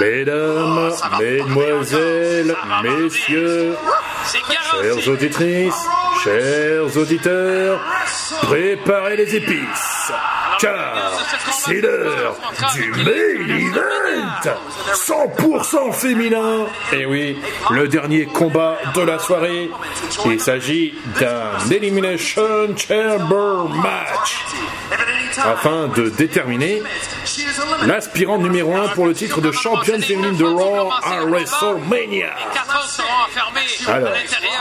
Mesdames, mesdemoiselles, messieurs, chères auditrices, chers auditeurs, préparez les épices, car c'est l'heure du main event. 100% féminin. Et oui, le dernier combat de la soirée. Il s'agit d'un Elimination Chamber match afin de déterminer l'aspirant numéro 1 pour le titre de championne féminine de Raw à WrestleMania. Alors,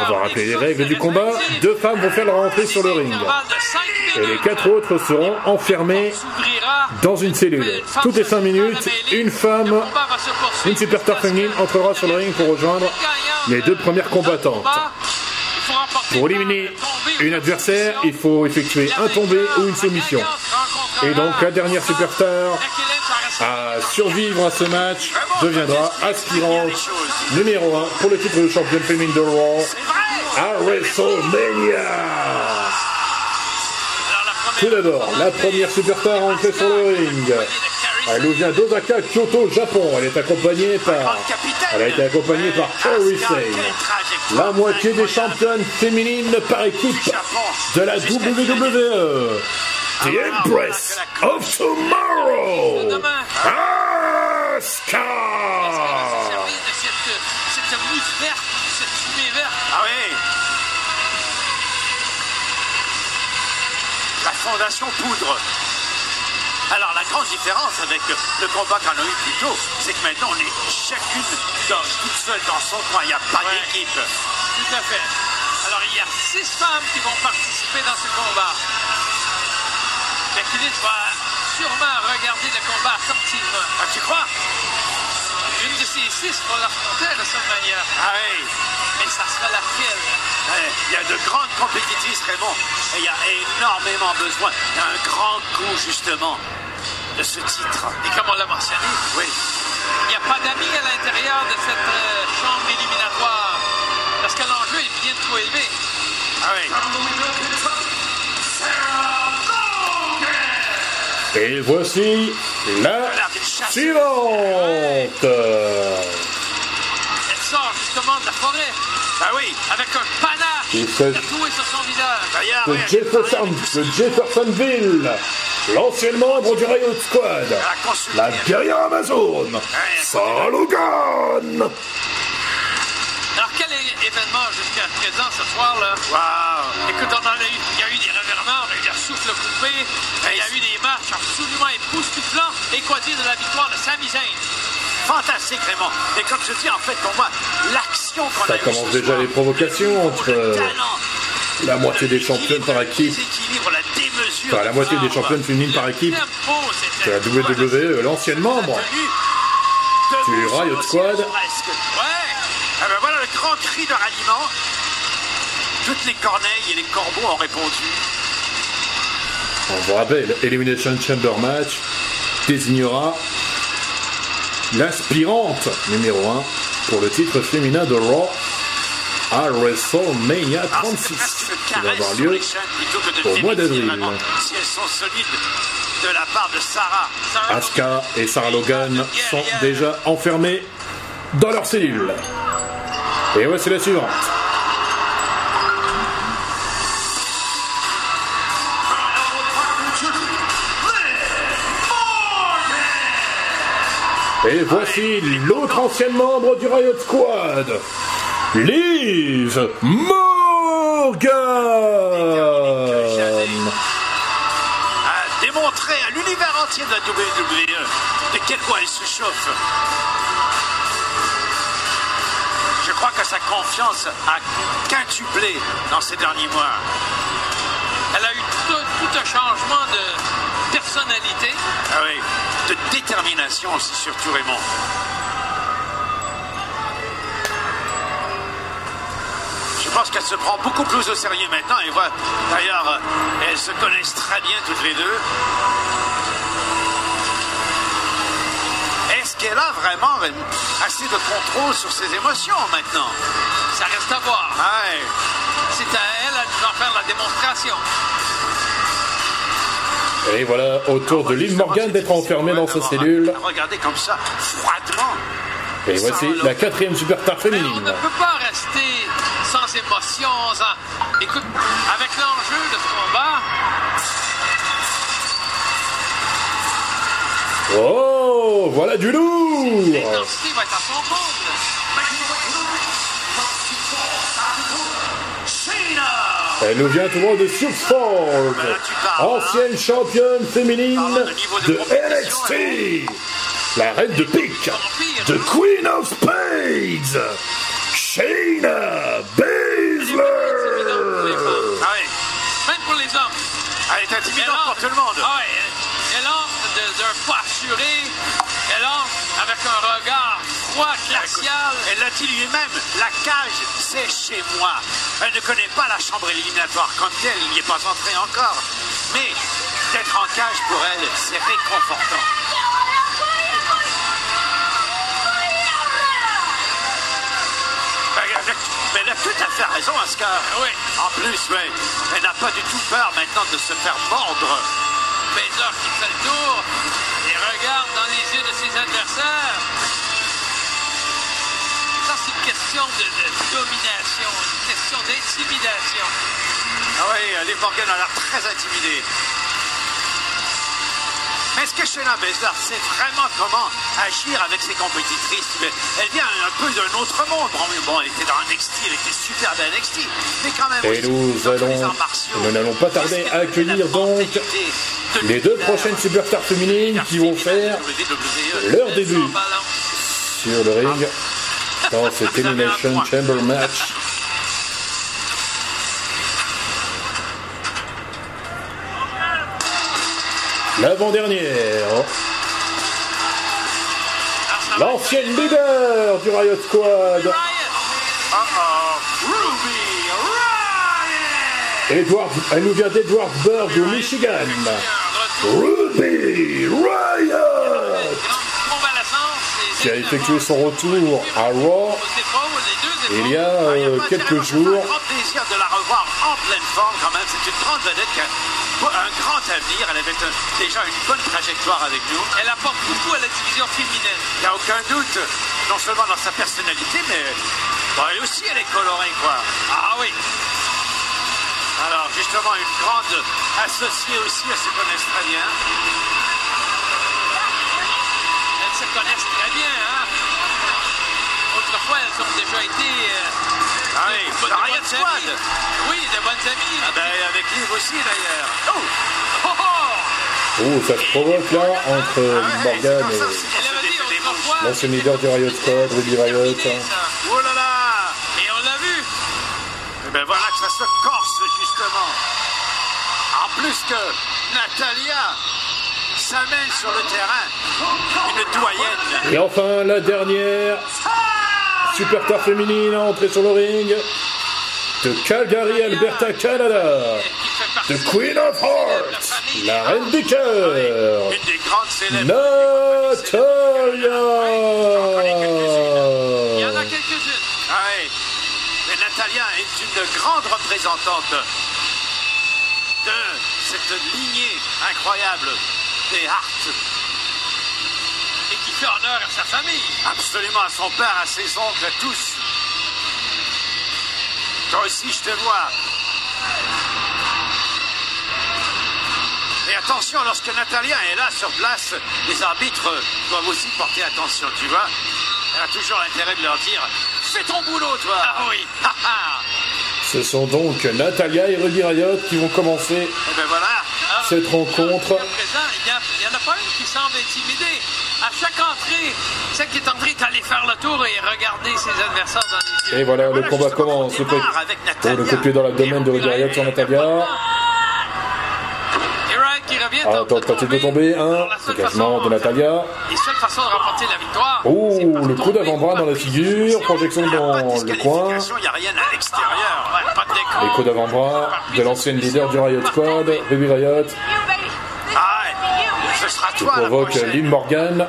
on va rappeler les règles du combat. Deux femmes vont faire leur entrée sur le ring. Et les quatre autres seront enfermées dans une cellule. Toutes les cinq minutes, une femme, une superstar féminine entrera sur le ring pour rejoindre les deux premières combattantes. Pour éliminer une adversaire, il faut effectuer un tombé ou une soumission. Et donc la dernière superstar à survivre à ce match deviendra aspirante numéro 1 pour le titre de championne féminine de Raw à WrestleMania. Tout d'abord, la première superstar entrée sur le ring. Elle nous vient d'Osaka, Kyoto, Japon. Elle est accompagnée par. Elle a été accompagnée par Kaori la moitié des championnes féminines par équipe de la WWE. The Empress of Tomorrow, Asuka. Cette mousse verte, cette fumée verte. Ah oui La fondation poudre. Alors la grande différence avec le combat qu'on a eu plus tôt, c'est que maintenant on est chacune dans- toute seule dans son coin, il n'y a pas d'équipe. Tout à fait. Alors, il y a six femmes qui vont participer dans ce combat. Lynch va sûrement regarder le combat attentivement. Ah, tu crois? Une de ces six va l'affronter à WrestleMania. Ah oui Mais ça sera laquelle Il y a de grandes compétitrices, Raymond, et il y a énormément besoin d'un grand coup, justement, de ce titre. Et comme on l'a mentionné, Oui. il n'y a pas d'amis à l'intérieur de cette euh, chambre éliminatoire. Parce que l'enjeu est bien trop élevé. Ah oui. Et voici la suivante. Elle sort justement de la forêt Ah oui. avec un panache Il tatoué sur son visage. D'ailleurs, de oui, Jefferson, de Jeffersonville, l'ancien membre du Riot Squad, la guerrière Amazon, Sarah Logan. Alors, quel événement jusqu'à présent ce soir-là? Waouh. Écoute, on en a eu, il y a eu des matchs absolument époustouflants. Et quoi dire de la victoire de Sami Zayn? Fantastique, Raymond. Et comme je dis, en fait, pour moi, l'action qu'on Ça a eue commence ce déjà soir, les provocations entre euh, la moitié des championnes par équipe, la démesure. enfin la moitié des championnes féminines par équipe de la WWE, l'ancienne membre du Riot Squad. Ouais! Ah ben voilà le grand cri de ralliement. Toutes les corneilles et les corbeaux ont répondu. On vous rappelle, Elimination Chamber Match désignera l'aspirante numéro 1 pour le titre féminin de Raw à WrestleMania Ah, c'est 36 presque qui va avoir lieu au mois d'avril. Asuka et Sarah Logan sont déjà enfermés dans leur cellule. Et voici la suivante. Et voici l'autre ancienne membre du Riot Squad, Liv Morgan. a démontré à l'univers entier de la WWE de quel point elle se chauffe. Je crois que sa confiance a quintuplé dans ces derniers mois. Elle a eu tout un changement de personnalité. Ah oui, de détermination aussi surtout Raymond. Je pense qu'elle se prend beaucoup plus au sérieux maintenant et voilà. D'ailleurs, euh, elles se connaissent très bien toutes les deux. Est-ce qu'elle a vraiment assez de contrôle sur ses émotions maintenant? Ça reste à voir. Ouais. C'est à elle à nous en faire la démonstration. Et voilà, autour de Liv Morgan d'être enfermé dans sa cellule. Regardez comme ça, froidement. Et voici la quatrième superstar Mais on féminine. ne peut pas rester sans émotion. sans- Écoute, avec l'enjeu de ce combat, Oh, voilà du lourd l'intensité va être à son. Elle nous vient tout droit de Sioux Falls, ancienne championne féminine de NXT, la reine de pique, The Queen of Spades, Shayna Baszler. Ah oui, Même pour les hommes. elle est intimidante pour tout le monde. Ah elle, entre de- d'un pas assuré. Elle entre avec un regard Elle l'a dit lui-même, la cage, c'est chez moi. Elle ne connaît pas la chambre éliminatoire comme telle, il n'y est pas entré encore. Mais d'être en cage pour elle, c'est réconfortant. Elle a- Mais elle a tout à fait raison, Ascar. Oui. En plus, ouais, elle n'a pas du tout peur maintenant de se faire mordre. Baszler qui fait le tour et regarde dans les yeux de ses adversaires. Question de, de domination, une question d'intimidation. Ah oui, Liv Morgan a l'air très intimidée. Mais est-ce que Shayna Baszler sait vraiment comment agir avec ses compétitrices Mais Elle vient un peu d'un autre monde. Bon, elle était dans NXT, elle était super dans NXT. Mais quand même, Et nous les allons- arts martiaux, nous n'allons pas tarder à accueillir donc Les deux prochaines superstars féminines qui vont faire WWE. leur début sur le ring dans cet Elimination Chamber match. L'avant-dernière, l'ancienne leader du Riot Squad, Edward, elle nous vient d'Edwardsburg au Michigan. Un retour. Ruby Riot, qui a effectué son retour à Raw il y a euh, quelques jours. Un grand plaisir de la revoir en pleine forme quand même. C'est une grande vedette qui a un grand avenir. Elle avait un- déjà une bonne trajectoire avec nous. Elle apporte beaucoup à la division féminine. Il n'y a aucun doute, non seulement dans sa personnalité, mais bon, elle aussi, elle est colorée, quoi. Ah oui. Alors, justement, une grande associée aussi, elles se connaissent très Elles ont déjà été euh, Ah oui, de- de la bonnes Riot amies. Squad. Oui, de bonnes amies. Ah ben, avec Liv aussi, d'ailleurs. Oh Oh, oh. Oh, ça se provoque là entre Ah Morgan et l'ancien leader du Riot Squad, Ruby Riot. terminé, mouches. Oh là là Et on l'a vu. Eh ben voilà que ça se corse, justement. En plus que Natalia s'amène sur le terrain. Une doyenne. Et enfin, la dernière superstar féminine à entrer sur le ring de Calgary, Alberta, Canada. The Queen of de la Hearts, la reine des cœurs, Une des grandes célèbres. Il y en a Natalia. quelques-unes. Ah oui. Mais Natalia est une grande représentante de cette lignée incroyable des Hart. Fait honneur à sa famille. Absolument à son père, à ses oncles, à tous. Toi aussi, je te vois. Et attention, lorsque Natalia est là sur place, les arbitres doivent aussi porter attention, tu vois. Elle a toujours l'intérêt de leur dire Fais ton boulot, toi Ah oui. Ha, ha. Ce sont donc Natalia et Ruby Riot qui vont commencer Et ben voilà. Alors, cette rencontre. Jusqu'à présent, il n'y en a pas une qui semble intimidée. À chaque entrée, celle qui est entrée est allée faire le tour et regarder ses adversaires dans les yeux. Et voilà, le Voilà, combat justement, commence. Le oh, le pied dans l'abdomen de Ruby Riot sur Natalia. Ah, attends, tente de tomber. Un dégagement de Natalia. Et seule façon de remporter la victoire. Oh, le coup d'avant-bras dans la figure. Projection dans le coin. n'y a rien à l'extérieur. Ouais, pas de. Les coups d'avant-bras de l'ancienne leader du Riot Squad, Ruby Riot, provoque. Liv Morgan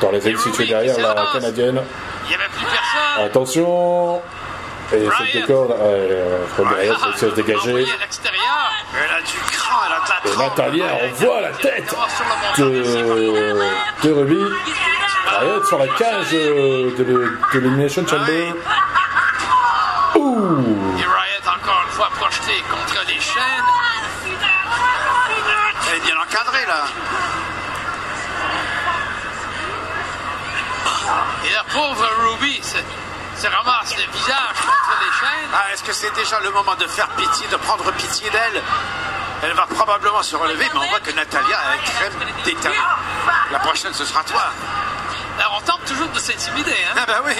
dans les ailes situées derrière la canadienne. Il n'y avait plus personne. Attention Et cette décor, euh, Riot réussit à se dégager. Et Natalia envoie la tête de, de Ruby Riot sur la cage euh, de l'E- de l'Elimination Chamber. Ouh Et Riot, encore une fois, projeté contre Là. Et la pauvre Ruby se, se ramasse le visage contre les chaînes. Ah, est-ce que c'est déjà le moment de faire pitié, de prendre pitié d'elle? Elle va probablement se relever, mais on voit que Natalia est très déterminée. La prochaine, ce sera toi. Alors, on tente toujours de s'intimider, hein? Ah bah oui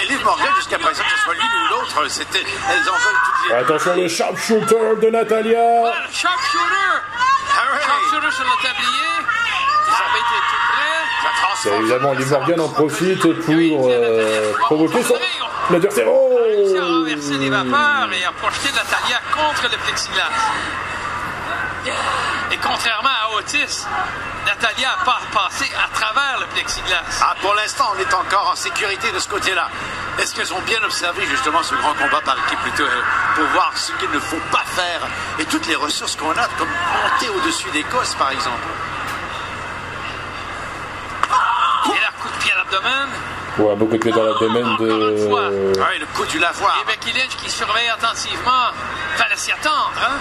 Et Liv Morgan, jusqu'à présent, que ce soit l'une ou l'autre, c'était... Elles en veulent toutes les... Attention le sharpshooter de Natalia Voilà, le sharpshooter! Et évidemment, Liv Morgan en profite pour euh, provoquer son adversaire. Oh réussi à renverser les vapeurs et à projeter Natalia contre le plexiglas. Et contrairement à Otis, Natalia a pas passé à travers le plexiglas. Ah, pour l'instant, on est encore en sécurité de ce côté-là. Est-ce qu'elles ont bien observé justement ce grand combat par équipe plutôt euh, pour voir ce qu'il ne faut pas faire et toutes les ressources qu'on a, comme monter au-dessus des cosses, par exemple? Et là, coup de pied à l'abdomen. Ouais, beaucoup de pieds dans l'abdomen de... Ah oui, le coup du lavoir. Et Becky Lynch qui surveille attentivement. Fallait s'y attendre, hein?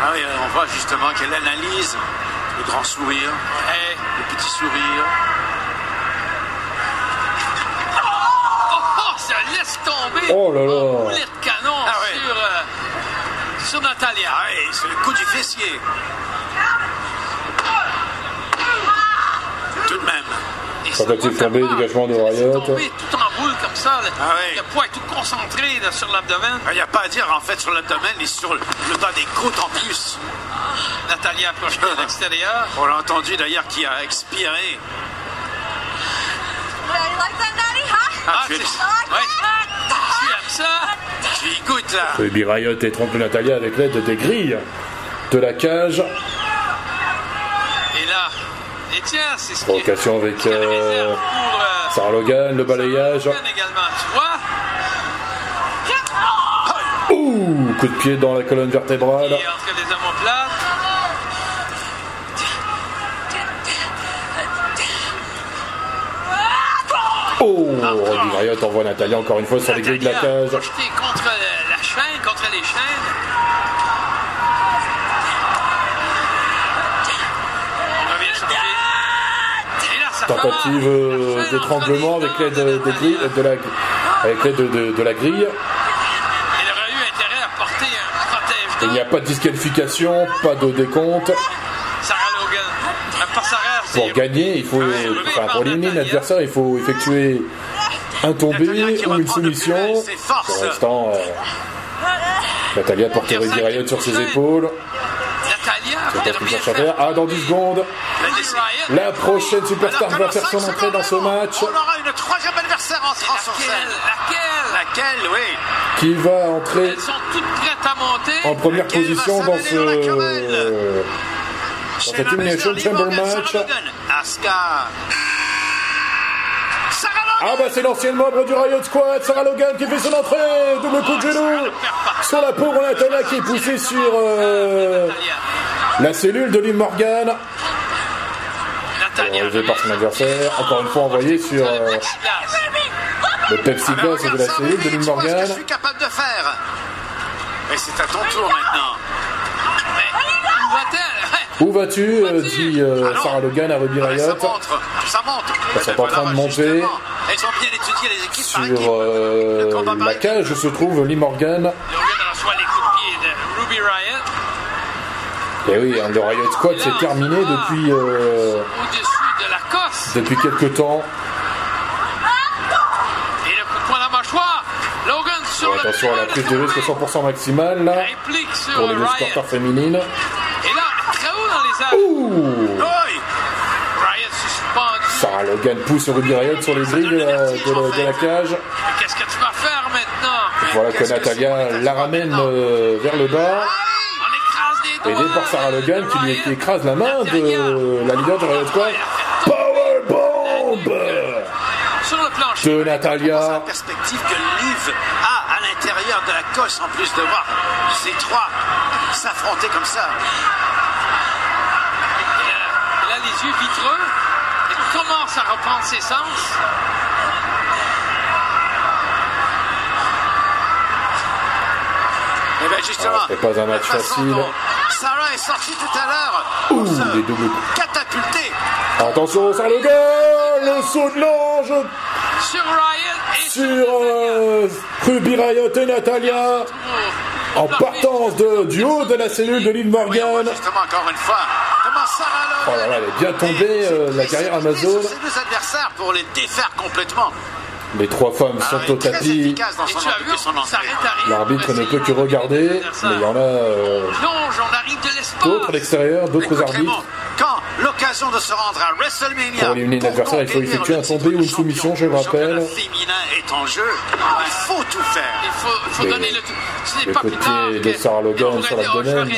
Ah oui, on voit justement qu'elle analyse le grand sourire, Et... le petit sourire. Oh, oh, ça laisse tomber Oh là là. un boulet de canon Ah ouais. sur, euh, sur Natalia. Ah oui, c'est le coup du fessier. Tout de même. Tentative ça tombée, dégagement de tomber tout en boule comme ça. Ah ouais. Le poids est tout concentré là, sur l'abdomen. Il n'y a pas à dire en fait sur l'abdomen et sur le le bas des côtes en plus. Natalia projetée à l'extérieur. On l'a entendu d'ailleurs qui a expiré. Huh? Ah, Ah, tu, c'est- es- ouais. Tu aimes ça? tu y goûtes là. Ruby Riot étrangle Natalia avec l'aide des grilles de la cage. Et là, et tiens, c'est ce qui Provocation avec, euh, euh, Sarah Logan, le balayage. Logan également, tu vois? Ouh, coup de pied dans la colonne vertébrale. Oh, Ruby Riot envoie Natalia encore une fois sur les grilles de la cage. contre la, chaîne, contre les chaînes. Tentative euh, d'étranglement avec l'aide de de la, avec l'aide de, de- de la grille. Elle aurait eu intérêt à porter un protège Il n'y a pas de disqualification, pas de décompte. Pour gagner, il faut, enfin, pour éliminer l'adversaire, il faut effectuer un tombé ou une soumission. Pour l'instant, euh, Natalia porte Riot sur ses épaules. Ah, dans 10 secondes, La prochaine superstar va faire son entrée dans ce match. On aura une troisième adversaire entrant sur Laquelle? scène. Laquelle? Laquelle, oui. Qui va entrer Elles sont toutes prêtes à monter. en première Laquelle position dans ce. Dans cet Elimination Chamber match. Asuka. Ah bah c'est l'ancienne membre du Riot Squad, Sarah Logan qui fait son entrée, double coup de genou sur la pauvre Natalia qui est poussée sur euh, la cellule de Liv Morgan, Relevé par son adversaire, encore une fois envoyé sur euh, le Pepsi Glass de la cellule de que Morgan. je suis capable de faire. Et c'est à ton tour maintenant. Où? Où vas-tu euh, dit euh, Sarah Logan à Ruby Riot monte, ça monte. Elles sont en train de monter. justement. Elles ont bien étudié les équipes par équipe. sur euh, par la cage se trouve Liv Morgan. Logan reçoit les coups de pied de Ruby Riot. Et oui, hein, le Riot Squad s'est terminé depuis, euh, de la cosse. depuis quelques temps. Et le coup de poing dans la mâchoire. Logan sur le Attention à la prise de risque 100% maximale là, pour les Riot. supporters féminines. Et là, très haut dans les airs. Ouh. Riot suspendu. Sarah Logan pousse Ruby Riot sur les grilles de la, de la- de la cage. Qu'est-ce que tu vas faire maintenant? Voilà que Natalia la ramène euh, vers le bas, Aidée par Sarah Logan qui lui qui écrase la main de la leader du Riot Squad. Powerbomb Sur le plancher. de Natalia. La perspective que Liv a à l'intérieur de la cosse en plus de voir ces trois s'affronter comme ça. Et, euh, il a les yeux vitreux. Il commence à reprendre ses sens? Et bien justement, Ah, c'est pas un match facile. dont Sarah est sortie tout à l'heure Ouh, les doubles catapulter. Attention, Sarah Logan Le saut de l'ange Sur Ryan et sur euh, Ruby Riot et Natalia en partance de, du haut de la cellule de voit Morgan. justement encore une fois Sarah Oh là là, elle est bien tombée, euh, la carrière Amazon. Ses deux adversaires pour les défaire complètement. Les trois femmes sont au tapis. L'arbitre ne peut que regarder, mais il y en a euh, d'autres à l'extérieur, d'autres arbitres. quand l'occasion de se rendre à WrestleMania Pour éliminer l'adversaire, il faut effectuer un tombé ou une soumission, je le rappelle. Est en jeu. Il faut tout faire. Il faut, il faut Les- donner le tout. Ce n'est le pas coup de plus tard pied que- de Sarah Logan sur l'abdomen.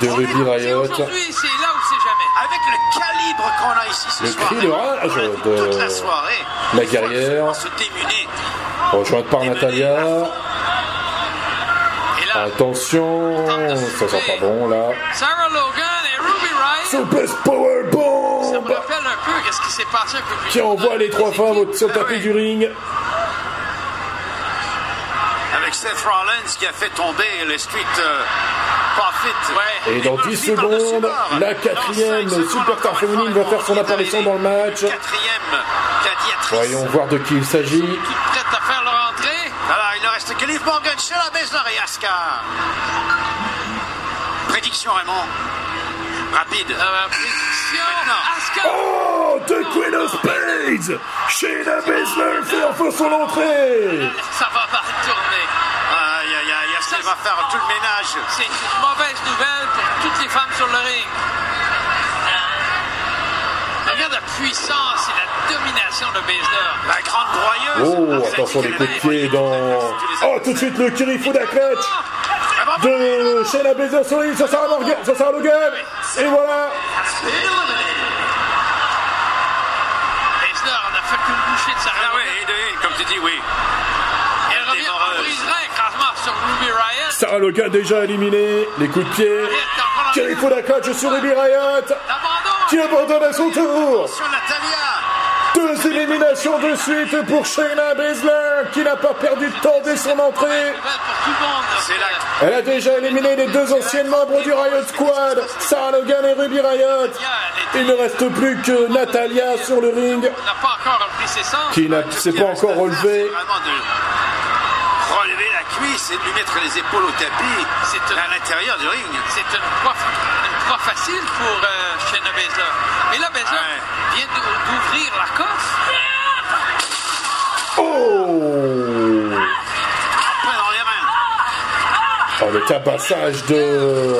De Ruby Riot. Aujourd'hui, c'est là ou c'est jamais. Avec le calibre qu'on a ici ce Le soir. cri de rage de toute la soirée. la guerrière. Se démuner. Rejointe par Natalia. Et là, Attention, ça sent pas bon là. Sarah Logan et Ruby Riot. Super Power Ça Bomb me rappelle un peu qu'est-ce qui s'est passé un peu plus qui envoie les trois femmes au- sur le Ah tapis du ring. Avec Seth Rollins qui a fait tomber les Street euh. Et dans 10 Murphy par-dessus secondes, la quatrième une féminine va faire son apparition dans le match. Voyons voir de qui il s'agit. Prête à faire leur entrée. Alors, il ne reste que Liv Morgan, Sheila Baszler et Asuka. Prédiction, Raymond. Rapide. Euh, prédiction. Oh, The Queen of Spades Shayna Baszler fait enfin son entrée Ça va mal tourner. Aïe, aïe, Asuka va faire tout le ménage. C'est une mauvaise nouvelle pour toutes les femmes sur le ring. Regarde la puissance et la domination de Baszler. La grande broyeuse. Oh, attention les coups de pied dans... Oh, tout de suite le Kirifuda clutch de Shayna Baszler sur ring, ça sert à Morgan, ça sert à Logan. Et voilà Baszler en a fait qu'une bouchée de sa Ah de- comme tu dis, oui. Et elle revient, dévoreuse. on briserait écrasement sur Ruby Riot. Sarah Logan déjà éliminé, les coups de pied. Kirifuda clutch sur Ruby Riot qui abandonne à son tour. Deux éliminations de suite pour Shayna Baszler qui n'a pas perdu de temps dès son entrée. Elle a déjà éliminé les deux anciennes membres du Riot Squad, Sarah Logan et Ruby Riot. Il ne reste plus que Natalia sur le ring, qui n'a s'est pas encore C'est de de lui mettre les épaules au tapis. Une- à l'intérieur du ring. C'est une proie, une proie facile pour euh, Shayna Baszler. Mais là, Baszler Ouais. vient d'ou- d'ouvrir la coffre. Oh Pas dans les mains. Oh, Le tabassage de.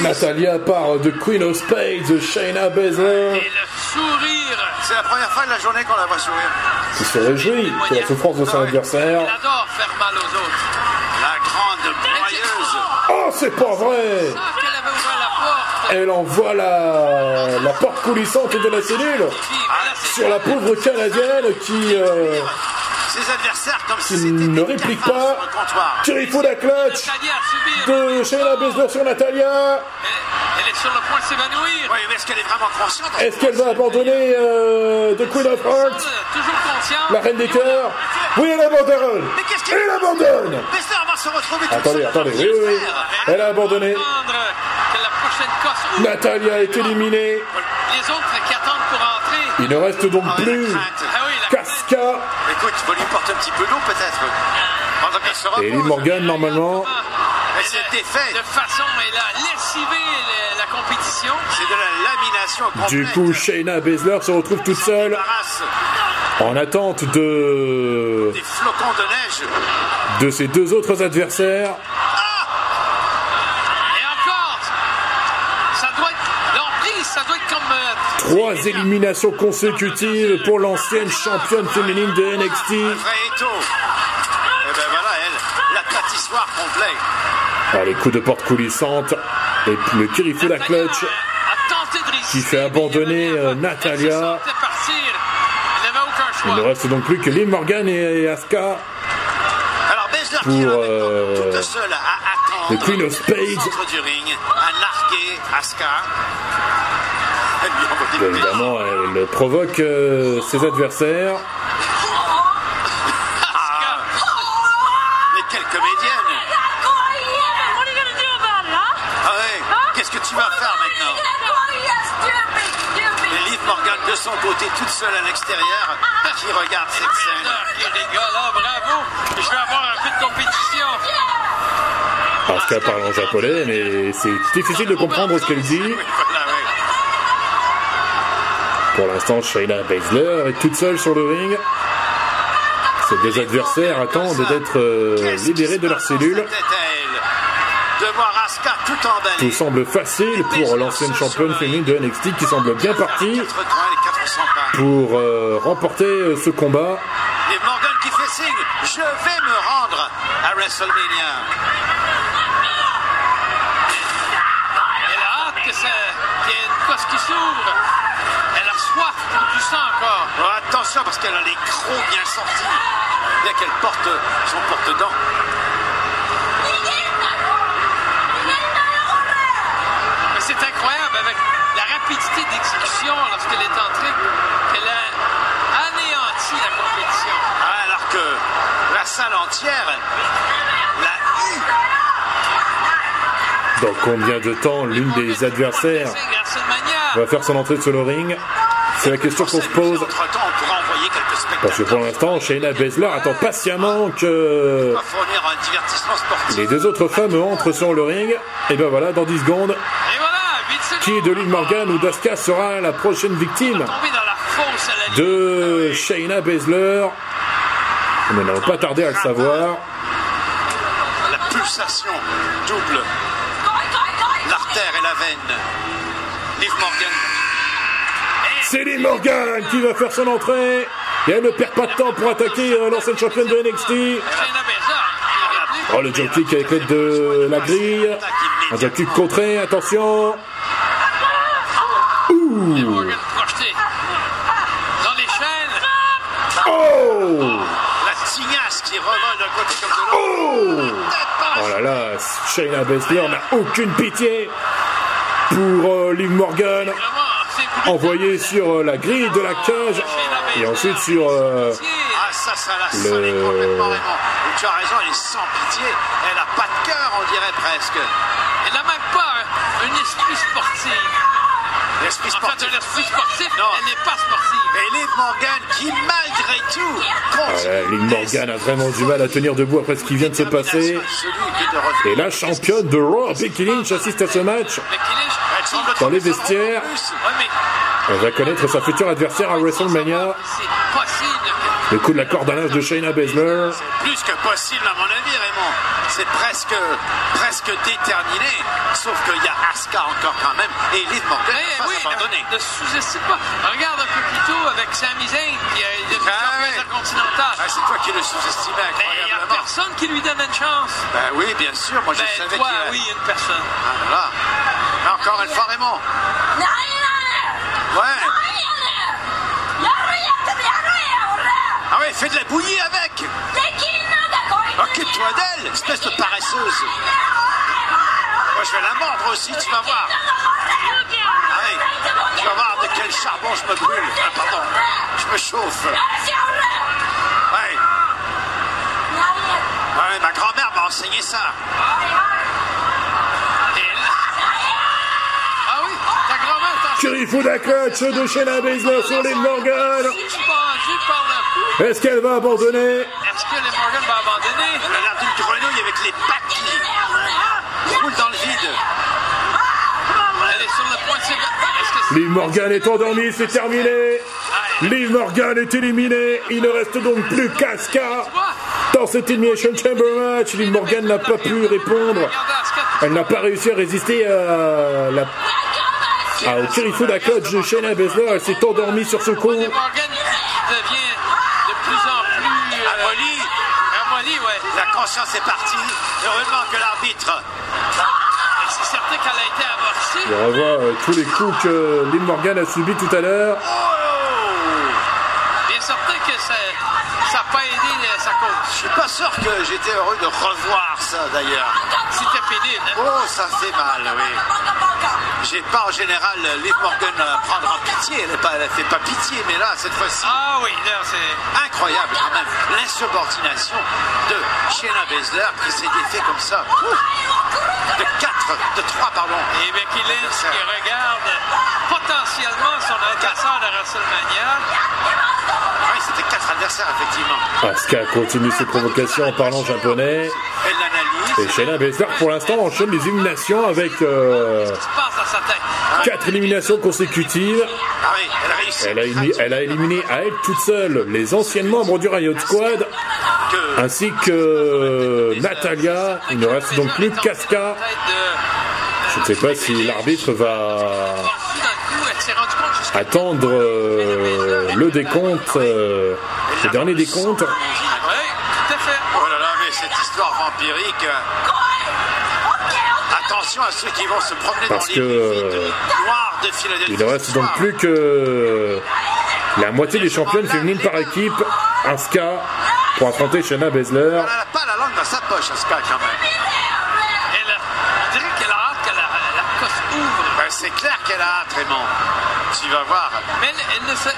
Natalia par de Queen of Spades, Shayna Baszler, Et le sourire. C'est la première fois de la journée qu'on la voit sourire. qui se réjouit de la souffrance de son adversaire. Il adore faire mal aux autres. La grande broyeuse. Oh, c'est pas vrai la. Elle envoie la, la porte coulissante de la cellule sur la pauvre Canadienne qui... euh, Ses adversaires comme si Qui ne réplique pas. comptoir. Kirifuda clutch subi. de Shayna Baszler sur Natalia. Elle, elle est sur le point de s'évanouir. Oui, mais est-ce qu'elle est vraiment consciente? Est-ce qu'elle va abandonner euh, The Queen of Hearts, Toujours consciente. la reine des cœurs? Oui, elle abandonne Mais qu'est-ce qu'elle- Elle abandonne Baszler va se retrouver toute Attendez, seule. attendez, oui, oui, oui. Elle a abandonné. Natalia est éliminée. Les autres qui attendent pour entrer. Il ne reste donc Ah, plus la crainte. Ah Casca Écoute, il faut lui porter un petit peu d'eau peut-être. Pendant qu'elle se et repose. Morgan normalement. Mais cette défaite, De façon, elle a lessivé le- la compétition. c'est de la lamination complète. Du coup, Shayna Baszler se retrouve toute seule en attente de, des flocons de neige. de ses deux autres adversaires. Et encore, ça doit être l'emprise, ça doit être comme. euh, Trois éliminations consécutives pour l'ancienne championne féminine de NXT. Vrai étau. Et ben voilà, elle, la pâtissoire complète. Ah, les coups de porte coulissantes et puis le Kirifuda clutch a, a tenté de résister, qui fait abandonner, euh, Natalia. Il ne reste donc plus que Liv Morgan et Asuka. Pour, euh, toute seule à attendre. le Queen of Spades. Du ring, à narguer Asuka. Évidemment, elle provoque euh, ses adversaires. Ah, mais quelle comédienne? Ah ouais, qu'est-ce que tu vas faire maintenant? Et Liv Morgan de son côté, toute seule à l'extérieur, qui regarde cette scène. Ok, les gars, là, bravo. Je vais avoir un peu de compétition. Asuka parle en japonais, mais c'est difficile de comprendre ce qu'elle dit. Pour l'instant, Shayna Baszler est toute seule sur le ring. Ses deux adversaires attendent d'être euh, libérés de leur cellule. tout semble facile pour l'ancienne championne féminine de NXT qui semble bien partie pour euh, remporter euh, ce combat. Et Morgan qui fait signe, je vais me rendre à WrestleMania. Elle a hâte que ça, une qui s'ouvre. Elle a soif du sang encore. Oh, attention parce qu'elle a les crocs bien sortis. Bien qu'elle porte son porte-dents. C'est incroyable avec rapidité d'exécution lorsqu'elle est entrée qu'elle a anéanti la compétition. Ah, alors que la salle entière l'a eu. Dans combien de temps l'une des adversaires va faire son entrée sur le ring C'est la question qu'on se pose. Parce que pour l'instant, Shayna Baszler attend patiemment que les deux autres femmes entrent sur le ring. Et ben voilà, dans 10 secondes, qui de Liv Morgan ou d'Asuka sera la prochaine victime de Shayna Baszler Nous n'allons pas tarder à le savoir. La pulsation double l'artère et la veine. Liv Morgan. C'est Liv Morgan qui va faire son entrée. Et elle ne perd pas de temps pour attaquer euh, l'ancienne championne de NXT. Oh, le jump kick avec l'aide de la grille. Un kick contré, attention. Dans les chaînes. Oh La tignasse qui comme de. Oh Oh là là, Shayna Baszler n'a aucune pitié pour euh, Liv Morgan. Envoyé sur euh, la grille de la cage. Et ensuite sur... euh, Ah, ça, la Le- complètement, tu as raison, elle est sans pitié. Elle a pas de cœur, on dirait presque. Elle n'a même pas un, un esprit sportif. L'esprit sportif. sportif, Non. elle n'est pas sportive. Et Liv Morgan qui, malgré tout, continue. voilà, Liv Morgan a vraiment du mal à tenir debout après ce qui vient de se passer. Et la championne de Raw, Becky Lynch, assiste à ce match. Dans les vestiaires. Elle va connaître sa future adversaire à WrestleMania. C'est Le coup de la corde à linge de Shayna Baszler. Plus que possible, à mon avis, Raymond. C'est presque, presque déterminé. Sauf qu'il y a Asuka encore quand même. Et Liv Morgan va oui, pas s'abandonner. ne sous-estime pas. Regarde un peu plus tôt avec Sami Zayn qui est devenu Ah intercontinental. Ah, c'est toi qui le sous-estimais Mais il n'y a incroyablement. personne qui lui donne une chance. Ben oui, bien sûr. Moi, je Ben, savais toi, qu'il y a- oui, une personne. Ah, voilà. Encore une fois, Raymond. Ouais. De la bouillie avec. Occupe-toi d'elle, espèce de paresseuse. Moi, je vais la mordre aussi, tu vas voir. Ah tu vas voir de quel charbon je me brûle. Ah, pardon, je me chauffe. Ouais, ma grand-mère m'a enseigné ça. Kirifuda clutch de Shayna Baszler sur Liv Morgan. Est-ce qu'elle va abandonner Est-ce que les Morgan va abandonner? Elle a l'air d'une grenouille avec les pattes qui roulent dans le vide. Elle est sur le point de se... C'est... Liv Morgan est endormie, c'est terminé. Liv Morgan est éliminée. Il ne reste donc plus qu'Asuka. Dans cet Elimination Chamber match, Liv Morgan n'a pas pu répondre. Elle n'a pas réussi à résister à la à, au Kirifuda clutch de Shayna Baszler. Elle s'est endormie sur ce coup. Morgan devient ouais. la conscience est partie. Heureusement que l'arbitre Et c'est certain qu'elle a été amorcée. On revoit euh, tous les coups que Liv Morgan a subis tout à l'heure. Oh Bien certain que ça n'a pas aidé sa cause. Je suis pas sûr que j'étais heureux de revoir ça d'ailleurs. C'était pénible. hein. Oh, ça fait mal, oui. J'ai pas en général Liv Morgan à prendre en pitié. Elle, pas, elle fait pas pitié, mais là, cette fois-ci, Ah oui, là, c'est. incroyable quand même. L'insubordination de Shayna Baszler qui s'est défait comme ça. Ouf. de 4, de 3, pardon. Et Becky Lynch qui regarde potentiellement son adversaire de WrestleMania. Oui, c'était 4 adversaires, effectivement. Asuka continue ses provocations en parlant japonais. Elle l'analyse. Et Shayna Baszler, pour l'instant, enchaîne les éliminations avec euh, 4 éliminations consécutives. Elle a. Elle a, éliminé, à elle toute seule les anciens membres du Riot Squad, Que- ainsi que Natalia. Il ne reste donc plus qu'Asuka. Je ne sais pas si l'arbitre va attendre euh, le décompte, euh, le dernier décompte. Oui, tout à fait. Oh là là, mais cette histoire vampirique. Euh, Attention à ceux qui vont se promener Parce dans que, euh, noires de Philadelphie. Il ne reste donc plus que la moitié des championnes féminines par équipe, Asuka, pour affronter Shayna Baszler. Elle n'a pas la langue dans sa poche, Asuka, quand même. Elle, on dirait qu'elle a hâte que la, la cosse ouvre. Ben, c'est clair qu'elle a hâte, Raymond. Tu vas voir. Mais elle, elle ne se, elle,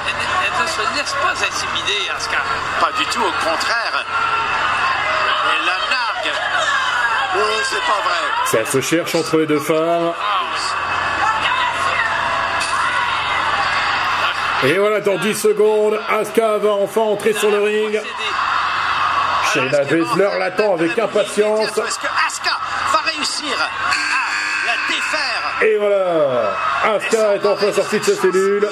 elle ne se laisse pas intimider, Asuka. Pas du tout, au contraire. Oh, c'est pas vrai. Ça se cherche entre les deux femmes. Et voilà, dans 10 secondes, Asuka va enfin entrer sur le ring. Shayna Baszler l'attend avec impatience. Est-ce que Asuka va réussir à la défaire? Et voilà, Asuka est enfin sortie de sa cellule.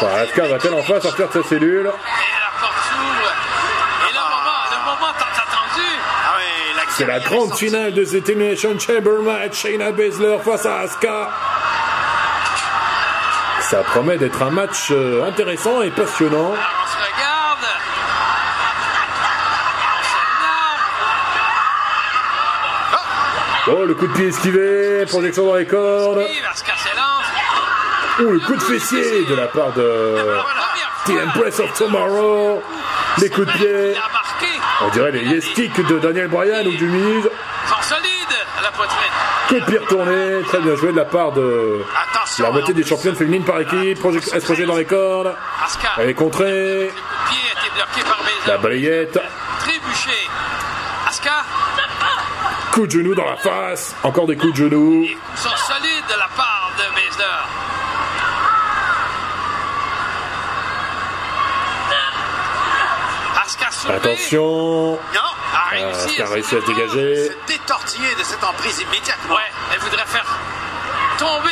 Enfin, Asuka va-t-elle enfin sortir de sa cellule Et la porte s'ouvre. Et le moment, le moment tant attendu. Ah oui, la C'est la grande finale de cet Elimination Chamber match. Shayna Baszler face à Asuka. Ça promet d'être un match euh, intéressant et passionnant. Oh, le coup de pied esquivé, projection dans les cordes. s'élance. Oh, le coup de fessier de la part de The. Empress of Tomorrow. Les coups de pied. On dirait les yes kicks de Daniel Bryan ou du Miz. Sont solides à la poitrine. Coup de pied retourné. Très bien joué de la part de la moitié des championnes féminines par équipe. Se projette dans les cordes. Elle est contrée. La balayette. Trébuché. Asuka. Coup de genou dans la face. Encore des coups de genou. Coups sont solides de la part de Baszler. Asuka soulevée. Attention. Non, A réussi. Asuka a réussi à se dégager. se détortiller de cette emprise immédiatement. Ouais, elle voudrait faire tomber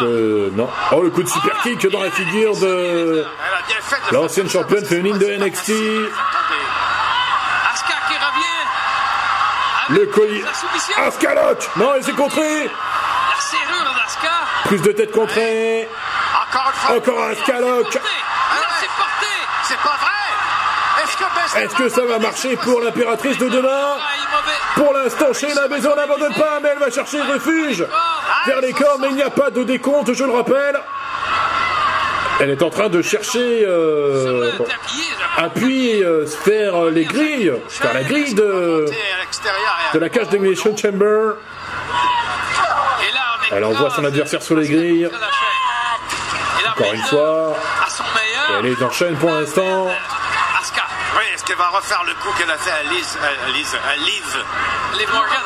le... Non. Oh, le coup de super kick dans la figure de l'ancienne championne féminine de NXT. Asuka qui revient. Le collier. Asuka lock Non, elle s'est contrée. La serrure d'Asuka. Prise de tête contrée. Encore une fois. Encore un Asuka lock. Porté. Là, c'est porté. C'est pas vrai. Est-ce que ça va marcher pour l'impératrice de demain. Pour l'instant, Shayna Baszler n'abandonne pas, mais elle va chercher refuge vers les corps, mais il n'y a pas de décompte, je le rappelle. Elle est en train de chercher euh, appui, euh, faire les grilles, faire la grille de, la cage d'Elimination Chamber. Elle envoie son adversaire sur les grilles. Encore une fois, elle est en chaîne pour l'instant. Asuka. Oui, est-ce qu'elle va refaire le coup qu'elle a fait à Liz, à Liz, à Liv Liv Morgan.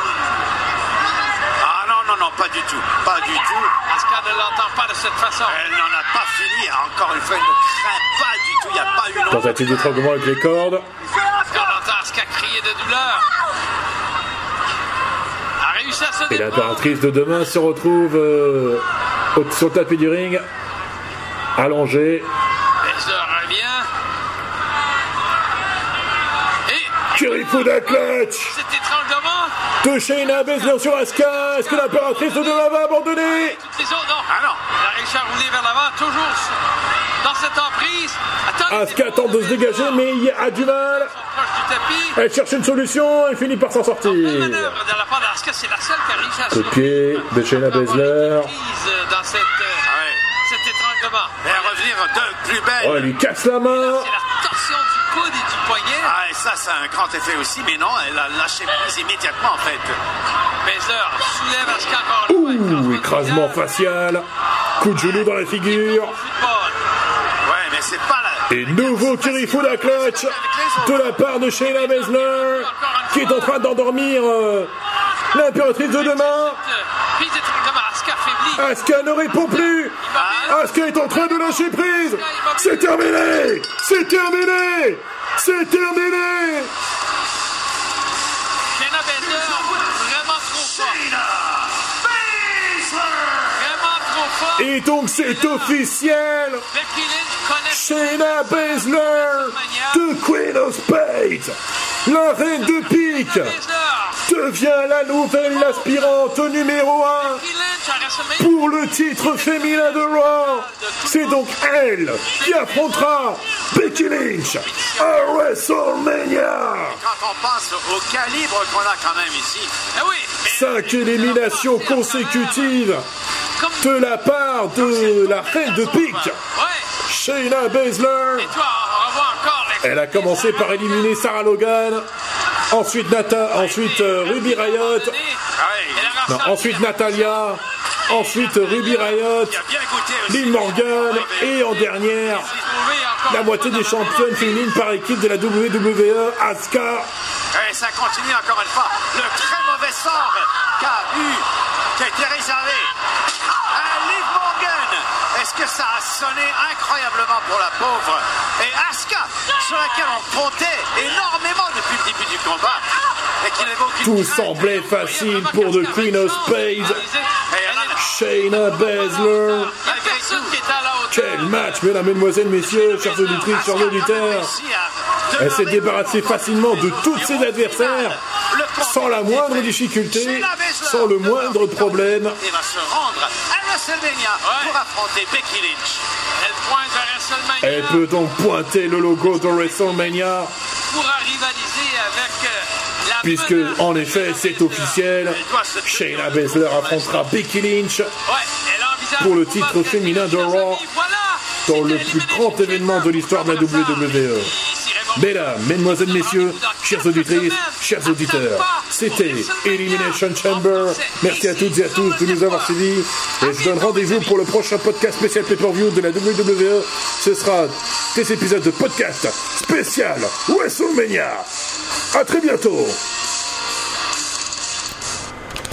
Ah non, non, non, pas du tout. Pas du tout. Asuka ne l'entend pas de cette façon? Elle n'en a pas fini. Encore une fois, elle ne craint pas du tout. Il n'y a pas eu longtemps. Tentative d'étranglement avec les cordes. On entend Asuka crier de douleur? A réussi à se Et l'impératrice de demain se retrouve euh, sur le tapis du ring, allongée. Kirifuda clutch cet étranglement. de Shayna Baszler sur Asuka. Est-ce que l'impératrice de demain va abandonner? Toutes les autres, non. Ah non. Elle a réussi à rouler vers l'avant, toujours dans cette emprise. Attends, Asuka tente de se dégager, mais il a du mal? Elle cherche une solution et finit par s'en sortir. manœuvre de la la Shayna Baszler. dans cette, Ouais. cet étranglement. Et revenir de plus belle. Oh, elle lui casse la main. C'est la torsion du coude et du Ah, et ça, c'est un grand effet aussi, mais non, elle a lâché prise immédiatement, en fait. Soulève fois. Ouh, écrasement facial. Coup de genou dans la figure. Football. Ouais, mais c'est pas la... Et nouveau Kirifuda clutch de la part de Shayna Baszler qui est en train d'endormir euh, l'impératrice de demain. Asuka ne répond plus. Asuka est en train de lâcher prise. C'est terminé. C'est terminé. C'est terminé. Shayna Baszler, vraiment trop fort. Vraiment trop fort. Et donc c'est officiel. Shayna Baszler de Queen of Spades, la reine de pique, devient la nouvelle aspirante numéro 1 Pour le titre féminin de Raw. C'est donc elle qui affrontera Becky Lynch à WrestleMania. Quand on pense au calibre qu'on a quand même ici, Ah oui. Cinq éliminations consécutives de la part de la reine de pique. Shayna Baszler. Elle a commencé par éliminer Sarah Logan, ensuite Nata, ensuite euh, Ruby Riot, non, ensuite Natalia, ensuite Ruby Riot. Liv Morgan et en dernière la moitié des championnes féminines par équipe de la WWE, Asuka. Et ça continue encore une fois. Le très mauvais sort qu'a eu, qui a été réservé à Liv Morgan. Est-ce que ça a sonné incroyablement pour la pauvre Et Asuka, sur laquelle on comptait énormément depuis le début du combat. Et qui n'avait aucune Tout semblait facile pour The Queen of Spades, Shayna Baszler. Quel match, mesdames, mesdemoiselles, messieurs, chers auditrices, chers auditeurs. Elle s'est débarrassée facilement de tous ses adversaires, sans la moindre difficulté, sans le moindre problème. Et va se rendre à WrestleMania pour affronter Becky Lynch. Elle pointe vers WrestleMania Elle peut donc pointer le logo de WrestleMania, puisque en effet c'est officiel. Shayna Baszler affrontera Becky Lynch Pour le titre féminin de Raw, dans le plus grand événement de l'histoire de la. WWE. Mesdames, mesdemoiselles, messieurs, chers auditrices, chers auditeurs, c'était Elimination Chamber. Merci à toutes et à tous de nous avoir suivis. Et je donne rendez-vous pour le prochain podcast spécial pay-per-view de la WWE. Ce sera des épisodes de podcast spécial WrestleMania. À très bientôt.